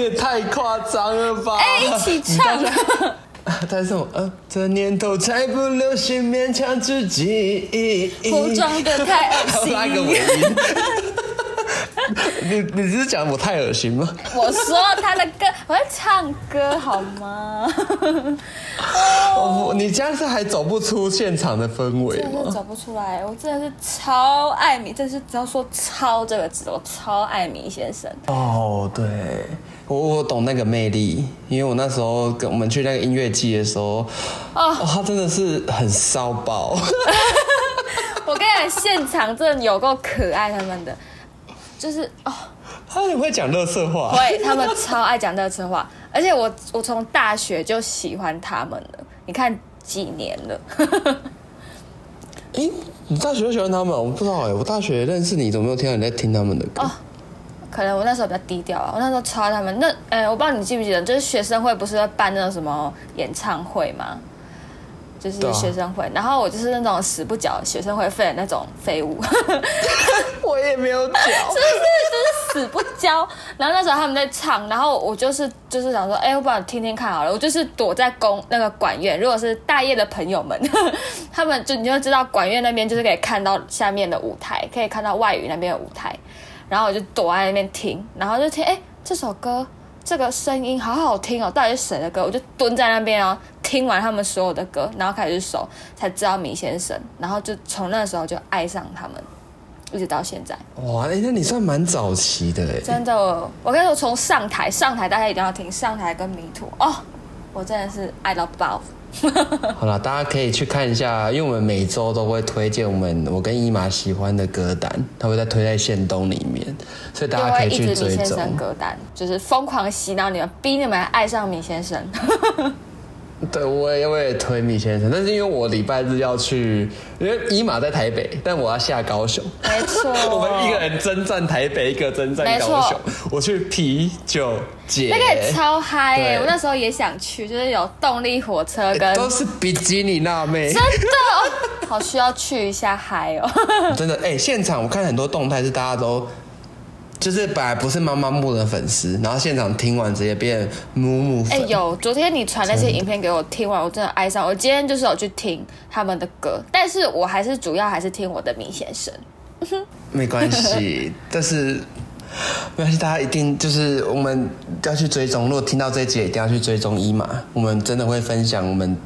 你也太夸张了吧！哎，一起唱。他说：“呃，这年头才不流行勉强自己，服装的太恶心。”你你是讲我太恶心吗？我说他的歌，我在唱歌好吗？哦，你这样是还走不出现场的氛围吗？真的走不出来，我真的是超爱米，真是只要说“超”这个字，我超爱米先生。哦，对，我我懂那个魅力，因为我那时候跟我们去那个音乐季的时候，哦，他真的是很骚爆。我跟你讲，现场真的有够可爱，他们的。就是哦，他很会讲乐色话，会，他们超爱讲乐色话，而且我我从大学就喜欢他们了，你看几年了。哎，你大学就喜欢他们？我不知道哎，我大学认识你，怎么没有听到你在听他们的歌？哦，可能我那时候比较低调啊，我那时候超爱他们。那哎，我不知道你记不记得，就是学生会不是要办那种什么演唱会吗？就是学生会，然后我就是那种死不缴学生会费的那种废物，我也没有缴，是不是？就是死不交。然后那时候他们在唱，然后我就是就是想说，哎，我不然听听看好了。我就是躲在公那个管院，如果是大业的朋友们，他们就你就知道管院那边就是可以看到下面的舞台，可以看到外语那边的舞台。然后我就躲在那边听，然后就听，哎，这首歌。这个声音好好听哦，到底是谁的歌？我就蹲在那边哦，听完他们所有的歌，然后开始搜，才知道米先生，然后就从那时候就爱上他们，一直到现在。哇，哎，那你算蛮早期的哎。真的，我跟你说，从上台上台，大家一定要听上台跟迷途哦，我真的是爱到爆。好了，大家可以去看一下，因为我们每周都会推荐我们我跟伊玛喜欢的歌单，他会在推在线东里面，所以大家可以去追踪歌单，就是疯狂洗脑你们，逼你们爱上米先生。对，我也我也推米先生，但是因为我礼拜日要去，因为伊玛在台北，但我要下高雄。没错，我们一个人征战台北，一个征战高雄。我去啤酒节，那个超嗨哎！我那时候也想去，就是有动力火车跟都是比基尼辣妹，真的，好需要去一下嗨哦！真的哎，现场我看很多动态是大家都。就是本来不是妈妈木的粉丝，然后现场听完直接变木木粉。哎，有昨天你传那些影片给我，听完我真的爱上。我今天就是有去听他们的歌，但是我还是主要还是听我的明先生。没关系，但是没关系，大家一定就是我们要去追踪。如果听到这一集，一定要去追踪一马。我们真的会分享我们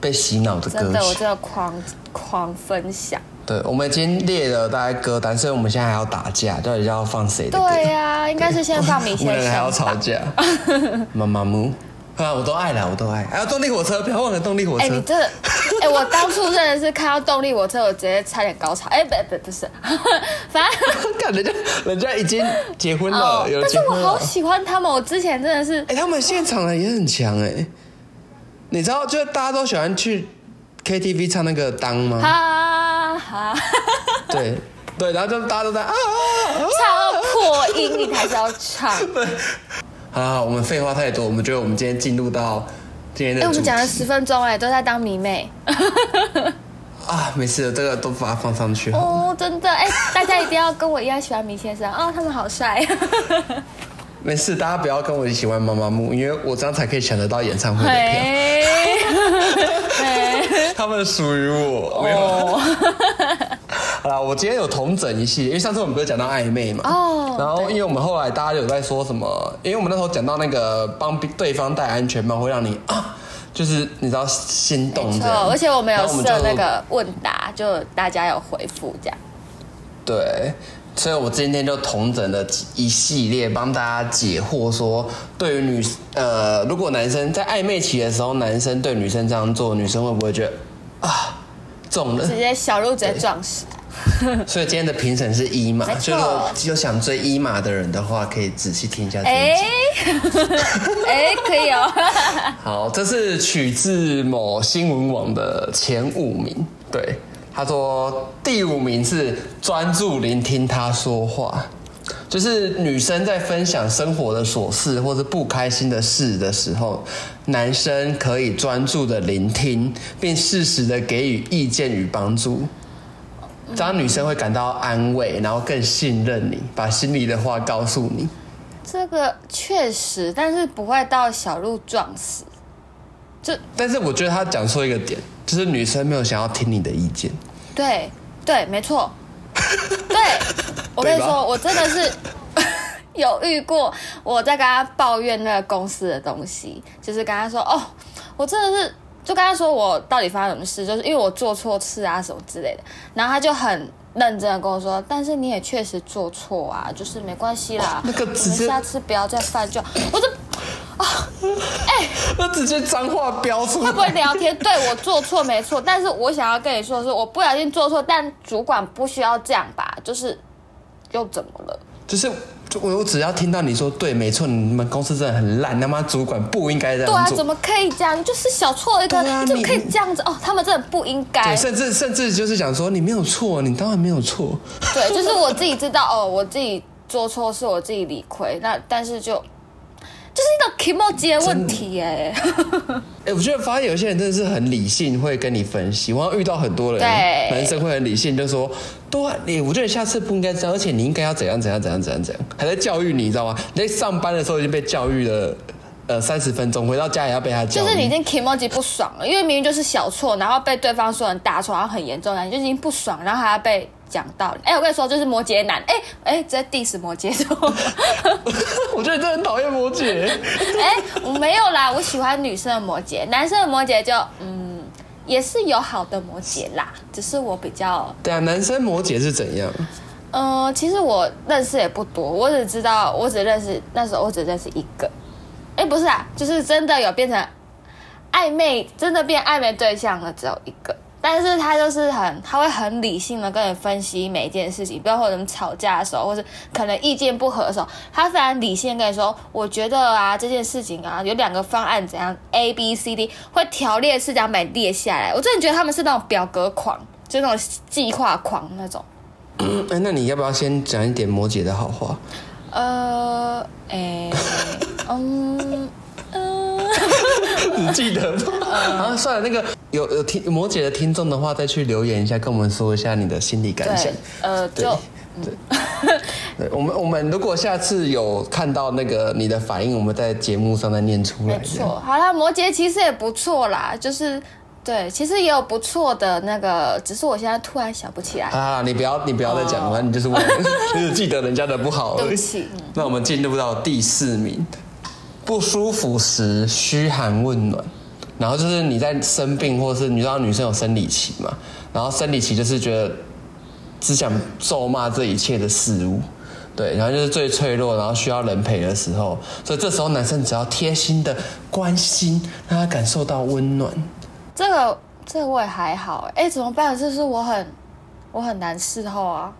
被洗脑的歌曲。真的，我真的狂狂分享。对，我们已经列了大概歌单，所以我们现在还要打架，到底要放谁的歌？对呀，应该是先放米先生。我们还要吵架。妈妈木啊，我都爱了，我都爱。还有动力火车，不要忘了动力火车。哎，你这，哎，我当初真的是看到动力火车，我直接差点高潮。哎，不不不是，反正看人家人家已经结婚了，有但是我好喜欢他们，我之前真的是，哎，他们现场的也很强哎。你知道，就是大家都喜欢去 KTV 唱那个当吗？啊，对对，然后就大家都在啊，唱破音，你还是要唱。对，好，我们废话太多，我们觉得我们今天进入到今天的。哎，我们讲了十分钟，哎，都在当迷妹。啊，没事，这个都把它放上去。哦，真的，哎，大家一定要跟我一样喜欢米先生哦，他们好帅。没事，大家不要跟我一起玩妈妈木，因为我这样才可以抢得到演唱会的票。他们属于我，没有。好了，我今天有同整一系列，因为上次我们不是讲到暧昧嘛。哦。然后，因为我们后来大家有在说什么，因为我们那时候讲到那个帮对方戴安全帽会让你啊，就是你知道心动这样。而且我们有设那个问答，就大家有回复这样。对。所以我今天就同整了一系列，帮大家解惑，说对于女呃，如果男生在暧昧期的时候，男生对女生这样做，女生会不会觉得啊中了？直接小鹿直接撞死。所以今天的评审是一码，所以如果有想追一码的人的话，可以仔细听一下这一集。哎，可以哦。好，这是取自某新闻网的前五名，对。他说第五名是专注聆听他说话，就是女生在分享生活的琐事或者不开心的事的时候，男生可以专注的聆听，并适时的给予意见与帮助，这样女生会感到安慰，然后更信任你，把心里的话告诉你。这个确实，但是不会到小鹿撞死。就，但是我觉得他讲错一个点，就是女生没有想要听你的意见。对对，没错。对，我跟你说，我真的是有遇过，我在跟他抱怨那个公司的东西，就是跟他说，哦，我真的是，就跟他说我到底发生什么事，就是因为我做错事啊什么之类的，然后他就很。认真的跟我说，但是你也确实做错啊，就是没关系啦，那个直接下次不要再犯就。我就啊，哎，那直接脏话飙出来。会不会聊天？对我做错没错，但是我想要跟你说的是，我不小心做错，但主管不需要这样吧？就是又怎么了？就是。我我只要听到你说对，没错，你们公司真的很烂，他妈主管不应该这样做。对啊，怎么可以这样？就是小错一个，你怎么可以这样子？哦，他们真的不应该。甚至甚至就是想说你没有错，你当然没有错。对，就是我自己知道哦，我自己做错是我自己理亏，那但是就。就是一个 k m o 的问题哎，哎，我觉得发现有些人真的是很理性，会跟你分析。我遇到很多人，男生会很理性，就说：对，你我觉得下次不应该这样，而且你应该要怎样怎样怎样怎样怎样，还在教育你，你知道吗？你在上班的时候已经被教育了，呃，三十分钟，回到家也要被他教。就是你已经 k m o j i 不爽了，因为明明就是小错，然后被对方说成大错，然后很严重，你就已经不爽，然后还要被。讲道理，哎，我跟你说，就是摩羯男，哎哎，直接 diss 摩羯座。我觉得你真的很讨厌摩羯。哎，我没有啦，我喜欢女生的摩羯，男生的摩羯就嗯，也是有好的摩羯啦，只是我比较。对啊，男生摩羯是怎样？呃，其实我认识也不多，我只知道，我只认识那时候我只认识一个。哎，不是啊，就是真的有变成暧昧，真的变暧昧对象的只有一个。但是他就是很，他会很理性的跟你分析每一件事情，包括你们吵架的时候，或是可能意见不合的时候，他非常理性跟你说，我觉得啊这件事情啊有两个方案怎样，A B C D 会条列式这样把列下来。我真的觉得他们是那种表格狂，就那种计划狂那种。哎，那你要不要先讲一点摩羯的好话？呃，哎，嗯。你记得吗？啊，算了，那个有有听摩羯的听众的话，再去留言一下，跟我们说一下你的心理感想。呃，对，对，我们我们如果下次有看到那个你的反应，我们在节目上再念出来。没错，好了，摩羯其实也不错啦，就是对，其实也有不错的那个，只是我现在突然想不起来。啊，你不要你不要再讲了，你就是忘，就是记得人家的不好。对不起。那我们进入到第四名。不舒服时嘘寒问暖，然后就是你在生病，或是你知道女生有生理期嘛，然后生理期就是觉得只想咒骂这一切的事物，对，然后就是最脆弱，然后需要人陪的时候，所以这时候男生只要贴心的关心，让他感受到温暖。这个这个我也还好，哎，怎么办？就是我很我很难伺候啊。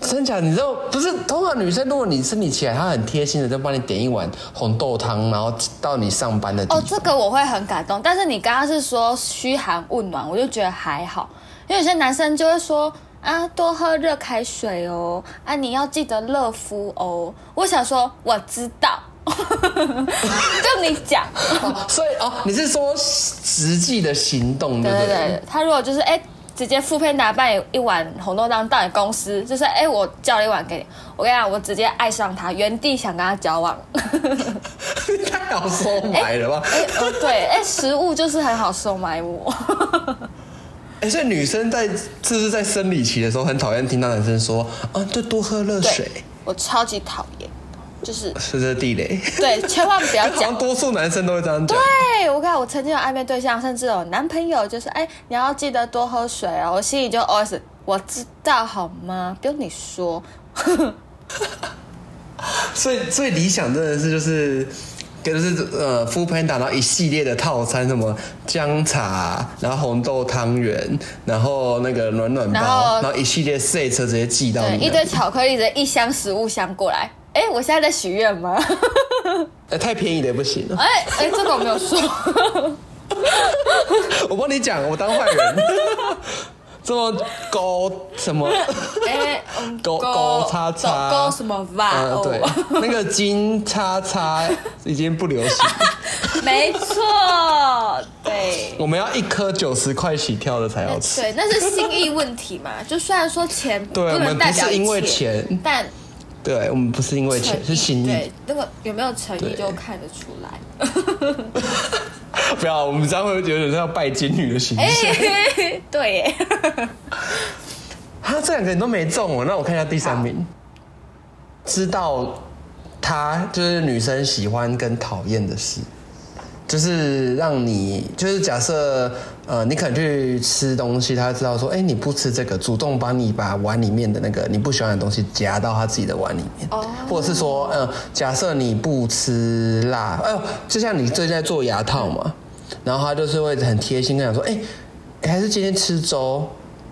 真假？你知道不是？通常女生，如果你生理起来，她很贴心的，就帮你点一碗红豆汤，然后到你上班的地方。哦，这个我会很感动。但是你刚刚是说嘘寒问暖，我就觉得还好。因为有些男生就会说啊，多喝热开水哦，啊，你要记得热敷哦。我想说，我知道，就你讲。所以哦，你是说实际的行动？对对对。他如果就是哎。直接复配拿半一碗红豆汤到你公司，就是哎，我叫了一碗给你。我跟你讲，我直接爱上他，原地想跟他交往。太好收买了吧？哎，哦对，哎，食物就是很好收买我。哎，所以女生在就是在生理期的时候，很讨厌听到男生说啊，就多喝热水。我超级讨厌。就是是这地雷，对，千万不要讲。多数男生都会这样讲。对我看我曾经有暧昧对象，甚至有男朋友，就是哎，你要记得多喝水哦。我心里就 always 我知道好吗？不用你说。最最理想真的是就是就是呃，敷喷打到一系列的套餐，什么姜茶，然后红豆汤圆，然后那个暖暖包，然后一系列 set 直接寄到你，一堆巧克力的一箱食物箱过来。哎，我现在在许愿吗？哎，太便宜的不行。哎哎，这个我没有说。我帮你讲，我当坏人。这么高什么？哎，高高叉叉高什么吧？嗯，对，那个金叉叉已经不流行。没错，对。我们要一颗九十块起跳的才要吃。对，那是心意问题嘛？就虽然说钱不能代表因为钱，但。对我们不是因为钱，是心意。对，那个有没有诚意就看得出来。不要，我们这样会有点像拜金女的形象。对耶。他，这两个人都没中哦。那我看一下第三名，知道他就是女生喜欢跟讨厌的事。就是让你，就是假设，呃，你可能去吃东西，他知道说，哎，你不吃这个，主动帮你把碗里面的那个你不喜欢的东西夹到他自己的碗里面，哦，或者是说，嗯，假设你不吃辣，哎呦，就像你最近在做牙套嘛，然后他就是会很贴心跟你说，哎，还是今天吃粥，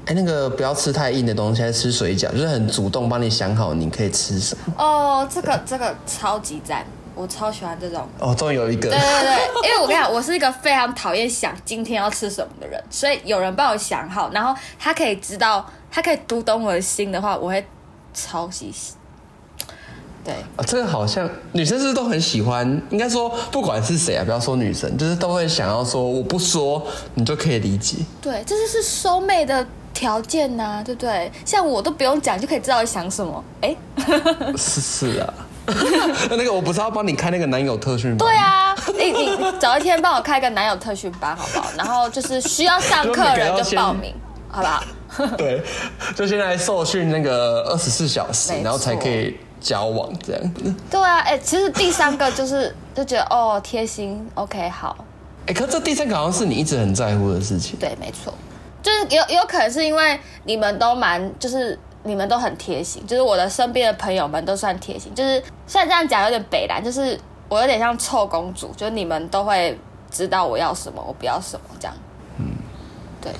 哎，那个不要吃太硬的东西，还是吃水饺，就是很主动帮你想好你可以吃什么。哦，这个这个超级赞。我超喜欢这种哦，终于有一个。对对对，因为我跟你讲，我是一个非常讨厌想今天要吃什么的人，所以有人帮我想好，然后他可以知道，他可以读懂我的心的话，我会超级喜。对啊，这个好像女生是不是都很喜欢？应该说，不管是谁啊，不要说女生，就是都会想要说，我不说你就可以理解。对，这就是收妹的条件呐，对不对？像我都不用讲就可以知道想什么，哎，是是啊。那个我不是要帮你开那个男友特训班？对啊，你你找一天帮我开个男友特训班好不好？然后就是需要上课人就报名，好不好？对，就现在受训那个二十四小时，然后才可以交往这样子。对啊，哎，其实第三个就是就觉得哦贴心，OK 好。哎，可这第三个好像是你一直很在乎的事情。对，没错，就是有有可能是因为你们都蛮就是。你们都很贴心，就是我的身边的朋友们都算贴心，就是虽然这样讲有点北蓝，就是我有点像臭公主，就是你们都会知道我要什么，我不要什么这样。嗯，对，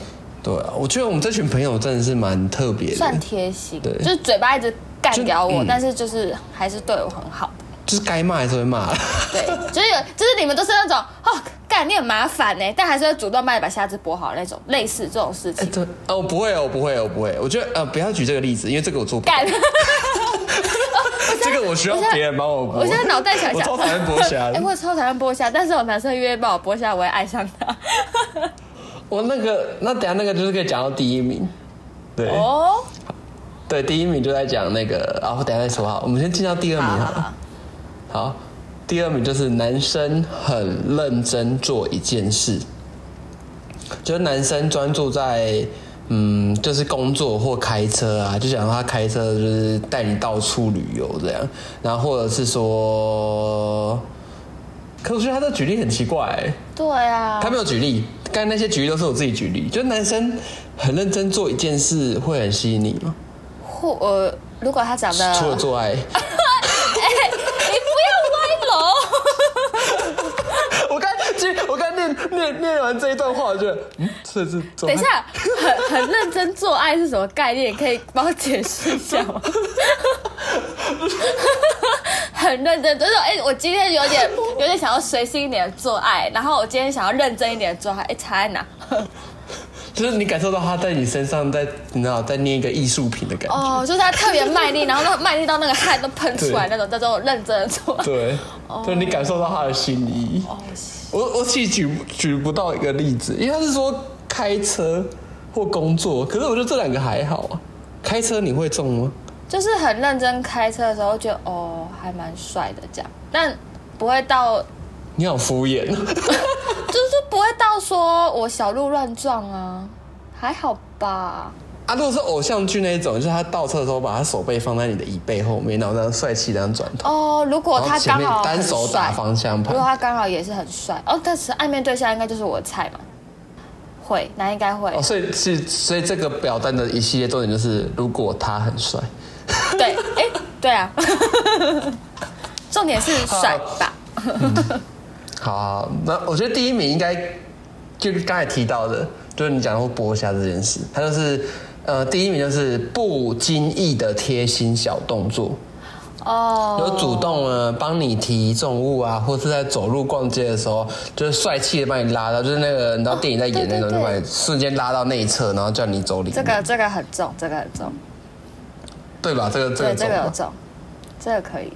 对啊，我觉得我们这群朋友真的是蛮特别的，算贴心，对，就是嘴巴一直干掉我，但是就是还是对我很好。就是该骂还是会骂，对，就是有，就是你们都是那种哦，干你很麻烦呢，但还是会主动帮你把虾子剥好那种，类似这种事情。对，哦，不会，我不会，我不会。我觉得呃，不要举这个例子，因为这个我做不。干。这个我需要别人帮我剥。我现在脑袋想想，我超讨厌剥虾。哎，我超讨厌剥虾，但是有男生愿意帮我剥虾，我会爱上他。我那个，那等下那个就是可以讲到第一名。对。哦。对，第一名就在讲那个，然后等下再说哈。我们先进到第二名好了。好，第二名就是男生很认真做一件事，就是男生专注在嗯，就是工作或开车啊，就想他开车就是带你到处旅游这样，然后或者是说，可我觉得他的举例很奇怪，对啊，他没有举例，刚才那些举例都是我自己举例，就是男生很认真做一件事会很吸引你吗？或呃，如果他长得除了做爱。我刚念完这一段话，我觉得，嗯，这是等一下，很 很认真做爱是什么概念？可以帮我解释一下吗？很认真，就是哎，我今天有点有点想要随性一点做爱，然后我今天想要认真一点做爱，哎，差在哪？就是你感受到他在你身上，在你知道在捏一个艺术品的感觉。哦，就是他特别卖力，然后那卖力到那个汗都喷出来那种，叫做认真的做。对，就是你感受到他的心意。哦，我我其实举举不到一个例子，因为他是说开车或工作，可是我觉得这两个还好啊。开车你会中吗？就是很认真开车的时候，觉得哦还蛮帅的这样，但不会到。你好敷衍。就是不会到说我小鹿乱撞啊，还好吧。啊，如果是偶像剧那一种，就是他倒车的时候把他手背放在你的椅背后面，然后这样帅气这样转头。哦，如果他刚好单手打方向盘，如果他刚好也是很帅，哦，但是暧昧对象应该就是我的菜嘛。会，那应该会。哦，所以是，所以这个表单的一系列重点就是，如果他很帅。对，哎，对啊。重点是帅吧。好，那我觉得第一名应该就刚才提到的，就是你讲过剥虾这件事，他就是呃第一名就是不经意的贴心小动作哦，有主动呢帮你提重物啊，或是在走路逛街的时候，就是帅气的把你拉到，就是那个你知道电影在演那种，就把你瞬间拉到内侧，然后叫你走里。这个这个很重，这个很重，对吧？这个这个这个重，这个可以。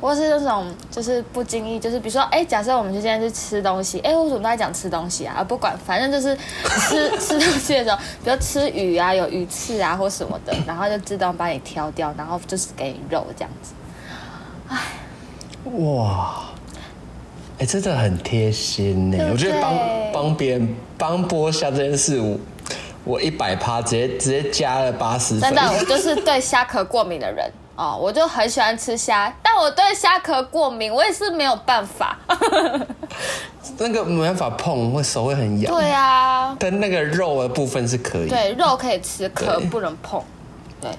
或是那种就是不经意，就是比如说，哎，假设我们就现在去吃东西，哎，为什么都在讲吃东西啊？不管，反正就是 吃吃东西的时候，比如吃鱼啊，有鱼刺啊或什么的，然后就自动帮你挑掉，然后就是给你肉这样子。哎哇，哎，真的很贴心呢。我觉得帮帮别人帮剥虾这件事，我我一百趴直接直接加了八十分。真的，我就是对虾壳过敏的人哦，我就很喜欢吃虾，但我对虾壳过敏，我也是没有办法。那个没办法碰，会手会很痒。对啊，但那个肉的部分是可以。对，肉可以吃，壳不能碰。对，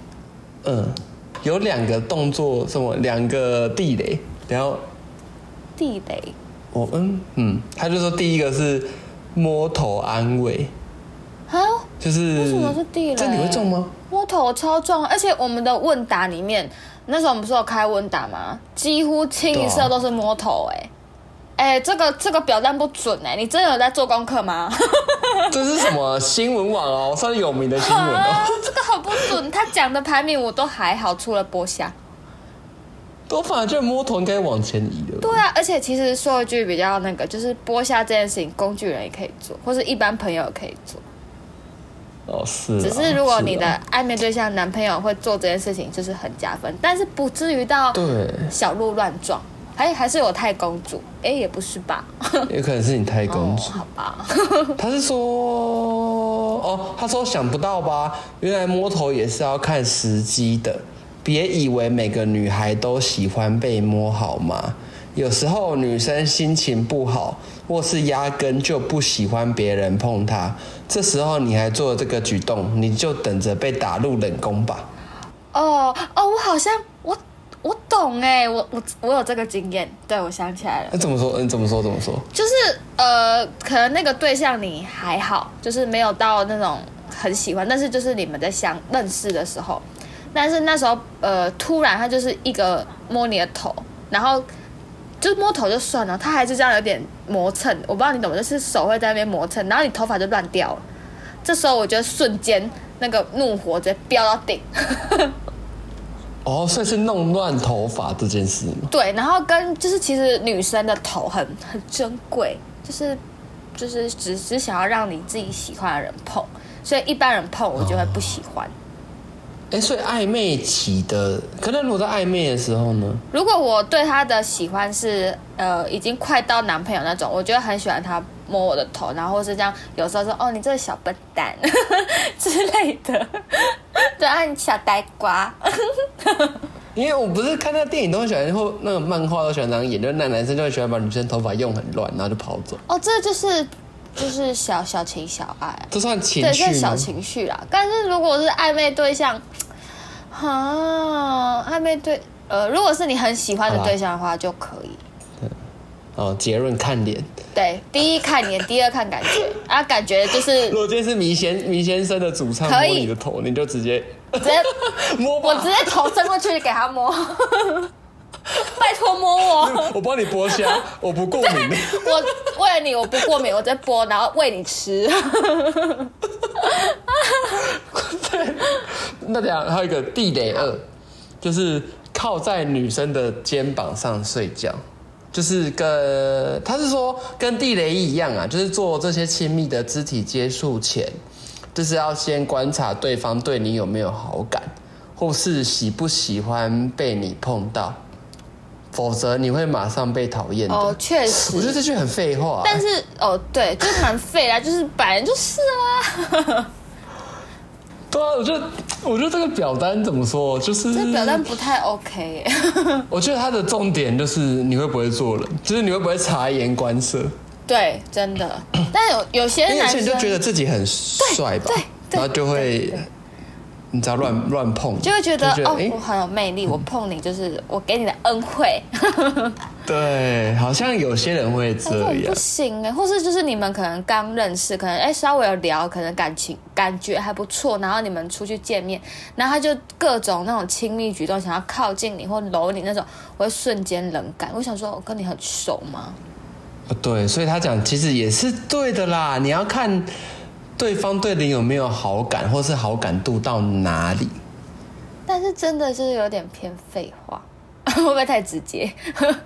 嗯，有两个动作，什么两个地雷，然后地雷。我嗯嗯，他就说第一个是摸头安慰。啊？就是为什么是地雷？这你会中吗？摸头超重，而且我们的问答里面，那时候我们不是有开问答吗？几乎清一色都是摸头，哎。哎，这个这个表单不准哎，你真的有在做功课吗？这是什么新闻网哦，算是有名的新闻哦。这个很不准，他讲的排名我都还好，除了剥虾。都反而觉得摸头应该往前移的。对啊，而且其实说一句比较那个，就是剥虾这件事情，工具人也可以做，或是一般朋友也可以做。哦，是。只是如果你的暧昧对象男朋友会做这件事情，就是很加分，但是不至于到对小鹿乱撞。还还是我太公主，哎，也不是吧？也可能是你太公主，好吧？他是说，哦，他说想不到吧？原来摸头也是要看时机的，别以为每个女孩都喜欢被摸，好吗？有时候女生心情不好，或是压根就不喜欢别人碰她，这时候你还做这个举动，你就等着被打入冷宫吧。哦哦，我好像我。我懂哎，我我我有这个经验，对我想起来了。那怎么说？嗯，怎么说？怎么说？就是呃，可能那个对象你还好，就是没有到那种很喜欢，但是就是你们在相认识的时候，但是那时候呃，突然他就是一个摸你的头，然后就摸头就算了，他还是这样有点磨蹭，我不知道你懂吗？就是手会在那边磨蹭，然后你头发就乱掉了，这时候我觉得瞬间那个怒火直接飙到顶。哦，所以是弄乱头发这件事吗？对，然后跟就是其实女生的头很很珍贵，就是就是只只想要让你自己喜欢的人碰，所以一般人碰我就会不喜欢。哎，所以暧昧期的，可能我在暧昧的时候呢？如果我对他的喜欢是呃已经快到男朋友那种，我觉得很喜欢他摸我的头，然后是这样，有时候说哦你这个小笨蛋 之类的，对啊你小呆瓜。因为我不是看那个电影都很喜欢，或那个漫画都喜欢这样演，就是那男生就会喜欢把女生头发用很乱，然后就跑走。哦，这就是就是小小情小爱，这算情绪对，小情绪啦。但是如果是暧昧对象。啊，暧昧对，呃，如果是你很喜欢的对象的话，就可以。哦，结论看脸。对，第一看脸，第二看感觉 啊，感觉就是。如果今天是迷先迷先生的主唱摸你的头，你就直接直接 摸，我直接头伸过去给他摸。拜托摸我，我帮你剥虾，我不过敏。我为了你，我不过敏，我直接剥，然后喂你吃。对，那两还有一个地雷二，就是靠在女生的肩膀上睡觉，就是跟他是说跟地雷一样啊，就是做这些亲密的肢体接触前，就是要先观察对方对你有没有好感，或是喜不喜欢被你碰到。否则你会马上被讨厌的。哦，确实，我觉得这句很废话。但是，哦，对，就是蛮废啊，就是本来就是啊。对啊，我觉得，我觉得这个表单怎么说，就是这表单不太 OK。我觉得它的重点就是你会不会做人，就是你会不会察言观色。对，真的。但有有些男生就觉得自己很帅吧，对，然后就会。你知道乱乱碰，就会觉得哦，我很有魅力，我碰你就是我给你的恩惠。对，好像有些人会这样。不行哎，或是就是你们可能刚认识，可能哎稍微有聊，可能感情感觉还不错，然后你们出去见面，然后他就各种那种亲密举动，想要靠近你或搂你那种，我会瞬间冷感。我想说，我跟你很熟吗？对，所以他讲其实也是对的啦，你要看。对方对你有没有好感，或是好感度到哪里？但是真的就是有点偏废话，会不会太直接？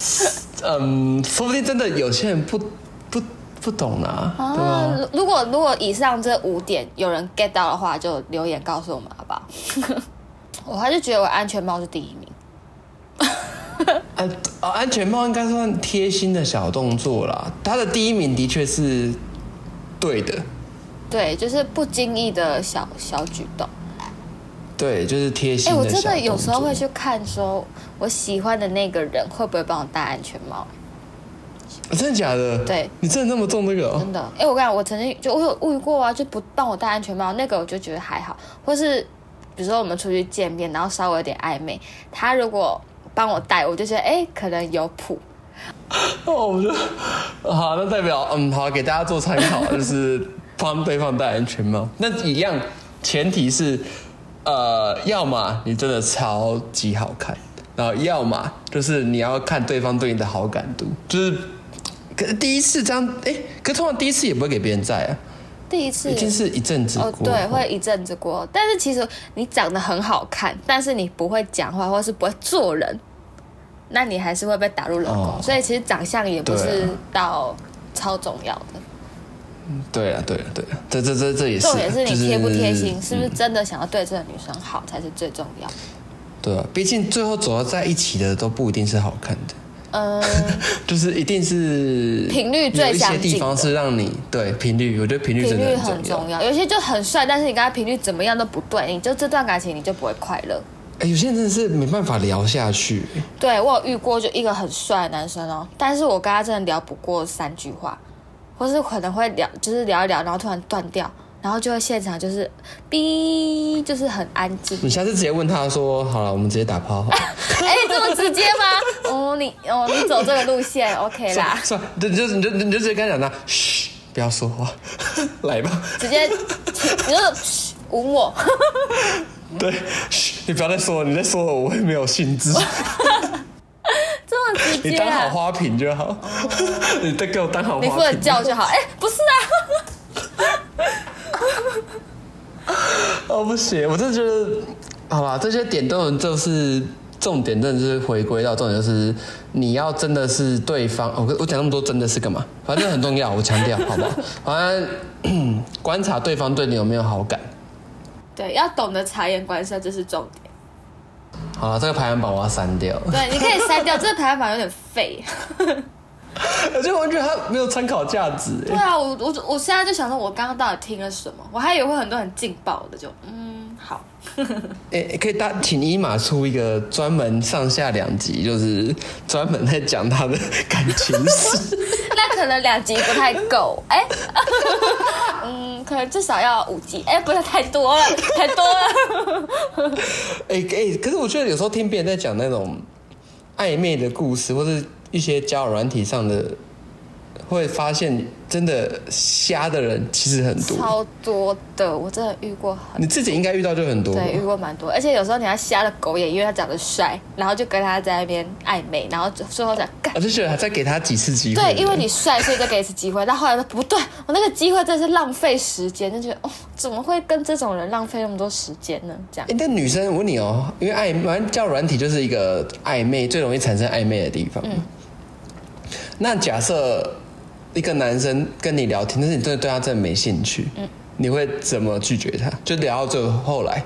嗯，说不定真的有些人不不不懂啊。啊，如果如果以上这五点有人 get 到的话，就留言告诉我们好不好？我还是觉得我安全帽是第一名。安全帽应该算贴心的小动作啦。他的第一名的确是对的，对，就是不经意的小小举动。对，就是贴心。哎，我真的有时候会去看，说我喜欢的那个人会不会帮我戴安全帽？真的假的？对，你真的那么重这个？真的。哎，我跟你讲，我曾经就我有遇过啊，就不帮我戴安全帽，那个我就觉得还好。或是比如说我们出去见面，然后稍微有点暧昧，他如果帮我戴，我就觉得哎，可能有谱。哦，我觉得好，那代表嗯，好，给大家做参考，就是帮对方戴安全帽。那一样，前提是。呃，要么你真的超级好看，然后要么就是你要看对方对你的好感度，就是可是第一次这样，哎，可通常第一次也不会给别人在啊，第一次已经是一阵子过，对，会一阵子过。但是其实你长得很好看，但是你不会讲话或是不会做人，那你还是会被打入冷宫。所以其实长相也不是到超重要的。对啊，对啊，对啊，这这这这也是重点是你贴不贴心，是不是真的想要对这个女生好才是最重要。对啊，毕竟最后走到在一起的都不一定是好看的。嗯，就是一定是频率最相近。有些地方是让你对频率，我觉得频率真的很重要。有些就很帅，但是你跟他频率怎么样都不对，你就这段感情你就不会快乐。哎，有些人真的是没办法聊下去。对我有遇过，就一个很帅的男生哦，但是我跟他真的聊不过三句话。或是可能会聊，就是聊一聊，然后突然断掉，然后就会现场就是，哔，就是很安静。你下次直接问他说：“好了，我们直接打炮。”哎，这么直接吗？哦，你哦，你走这个路线，OK 啦。算，你就你就你就直接跟他讲他，嘘，不要说话，来吧。直接，你就嘘，吻我。对，嘘，你不要再说了，你再说了我会没有兴致。这么直接，你当好花瓶就好。你再给我当好花瓶。你负责叫就好。哎，不是啊。哦，不行，我真的觉得，好吧，这些点都能就是重点，真的是回归到重点，就是你要真的是对方。我我讲那么多，真的是干嘛？反正很重要，我强调，好不好？反正观察对方对你有没有好感。对，要懂得察言观色，这是重点。好了，这个排行榜我要删掉。对，你可以删掉，这个排行榜有点废。而且我觉得它没有参考价值。对啊，我我我现在就想说，我刚刚到底听了什么？我还以为会很多很劲爆的，就嗯好。哎，可以大请伊玛出一个专门上下两集，就是专门在讲他的感情史。那可能两集不太够，哎。嗯，可能至少要五集，哎，不是太多了，太多了。哎哎，可是我觉得有时候听别人在讲那种暧昧的故事，或者一些交友软体上的。会发现真的瞎的人其实很多，超多的，我真的遇过很。你自己应该遇到就很多，对，遇过蛮多。而且有时候你还瞎了狗眼，因为他长得帅，然后就跟他在那边暧昧，然后最后再干。我就觉得再给他几次机会。对，因为你帅，所以再给一次机会。但后来说不对，我那个机会真的是浪费时间，就觉得哦，怎么会跟这种人浪费那么多时间呢？这样。哎，但女生，我问你哦，因为暧反正叫软体就是一个暧昧最容易产生暧昧的地方。嗯。那假设。一个男生跟你聊天，但是你真的对他真的没兴趣，嗯，你会怎么拒绝他？就聊到最后来，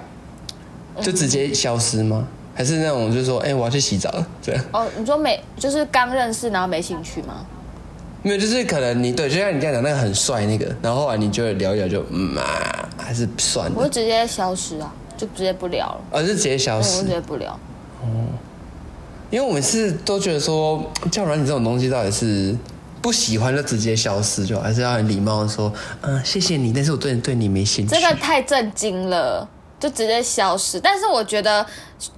就直接消失吗？还是那种就是说，哎，我要去洗澡了，这样？哦，你说没，就是刚认识然后没兴趣吗？没有，就是可能你对，就像你刚才讲，那个很帅那个，然后后来你就聊一聊，就嗯啊，还是算了。我就直接消失啊，就直接不聊了。哦，是直接消失，直接不聊。哦，因为我每次都觉得说，叫软体这种东西到底是。不喜欢就直接消失，就还是要很礼貌的说，嗯，谢谢你，但是我对对你没兴趣。这个太震惊了，就直接消失。但是我觉得，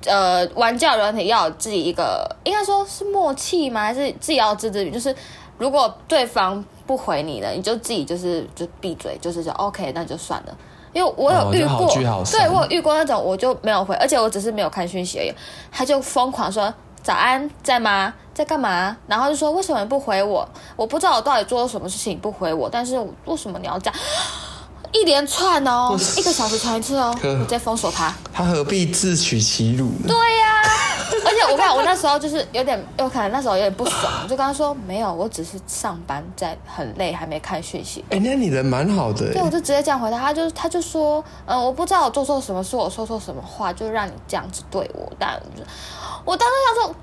呃，玩教软体要有自己一个，应该说是默契吗？还是自己要自制？就是如果对方不回你了，你就自己就是就闭嘴，就是说 OK，那就算了。因为我有遇过，对我有遇过那种，我就没有回，而且我只是没有看讯息而已，他就疯狂说。早安，在吗？在干嘛？然后就说为什么不回我？我不知道我到底做了什么事情不回我，但是为什么你要这样？一连串哦，一个小时传一次哦，我再封锁他。他何必自取其辱呢？对呀，而且我看我那时候就是有点，有可能那时候有点不爽，我就跟他说没有，我只是上班在很累，还没看讯息。哎，那你人蛮好的。对，我就直接这样回答，他就他就说，嗯，我不知道我做错什么，事我说错什么话，就让你这样子对我。但我当时想说，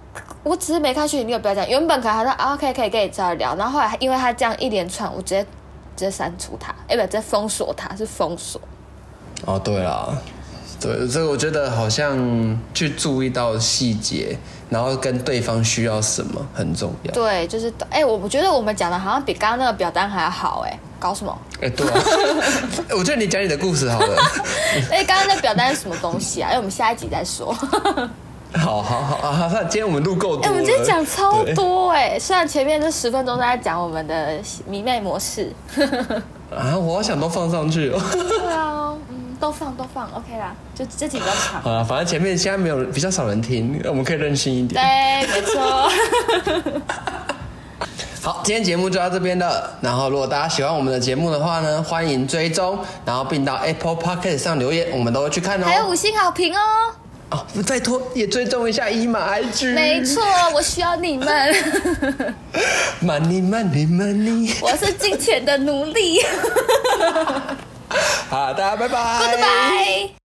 我只是没看讯息，你有不要讲。原本可能还说啊，OK，可以跟你再聊。然后后来因为他这样一连串，我直接直接删除他，哎，不，直接封锁他，是封锁。哦，对啦。对，所以我觉得好像去注意到细节，然后跟对方需要什么很重要。对，就是哎，我我觉得我们讲的好像比刚刚那个表单还要好哎，搞什么？哎，对啊，我觉得你讲你的故事好了。哎，刚刚那表单是什么东西啊？哎，我们下一集再说。好好好啊！那今天我们录够多。哎，我们今天讲超多哎，虽然前面这十分钟都在讲我们的迷妹模式。啊，我好想都放上去哦。对啊。嗯都放都放，OK 啦，就这几比较长。好了，反正前面现在没有比较少人听，我们可以任性一点。对，没错。好，今天节目就到这边了。然后，如果大家喜欢我们的节目的话呢，欢迎追踪，然后并到 Apple Podcast 上留言，我们都会去看哦。还有五星好评哦。哦，再托也追踪一下伊玛 IG。没错，我需要你们。Money Money Money，我是金钱的奴隶。好，大家拜拜。拜拜。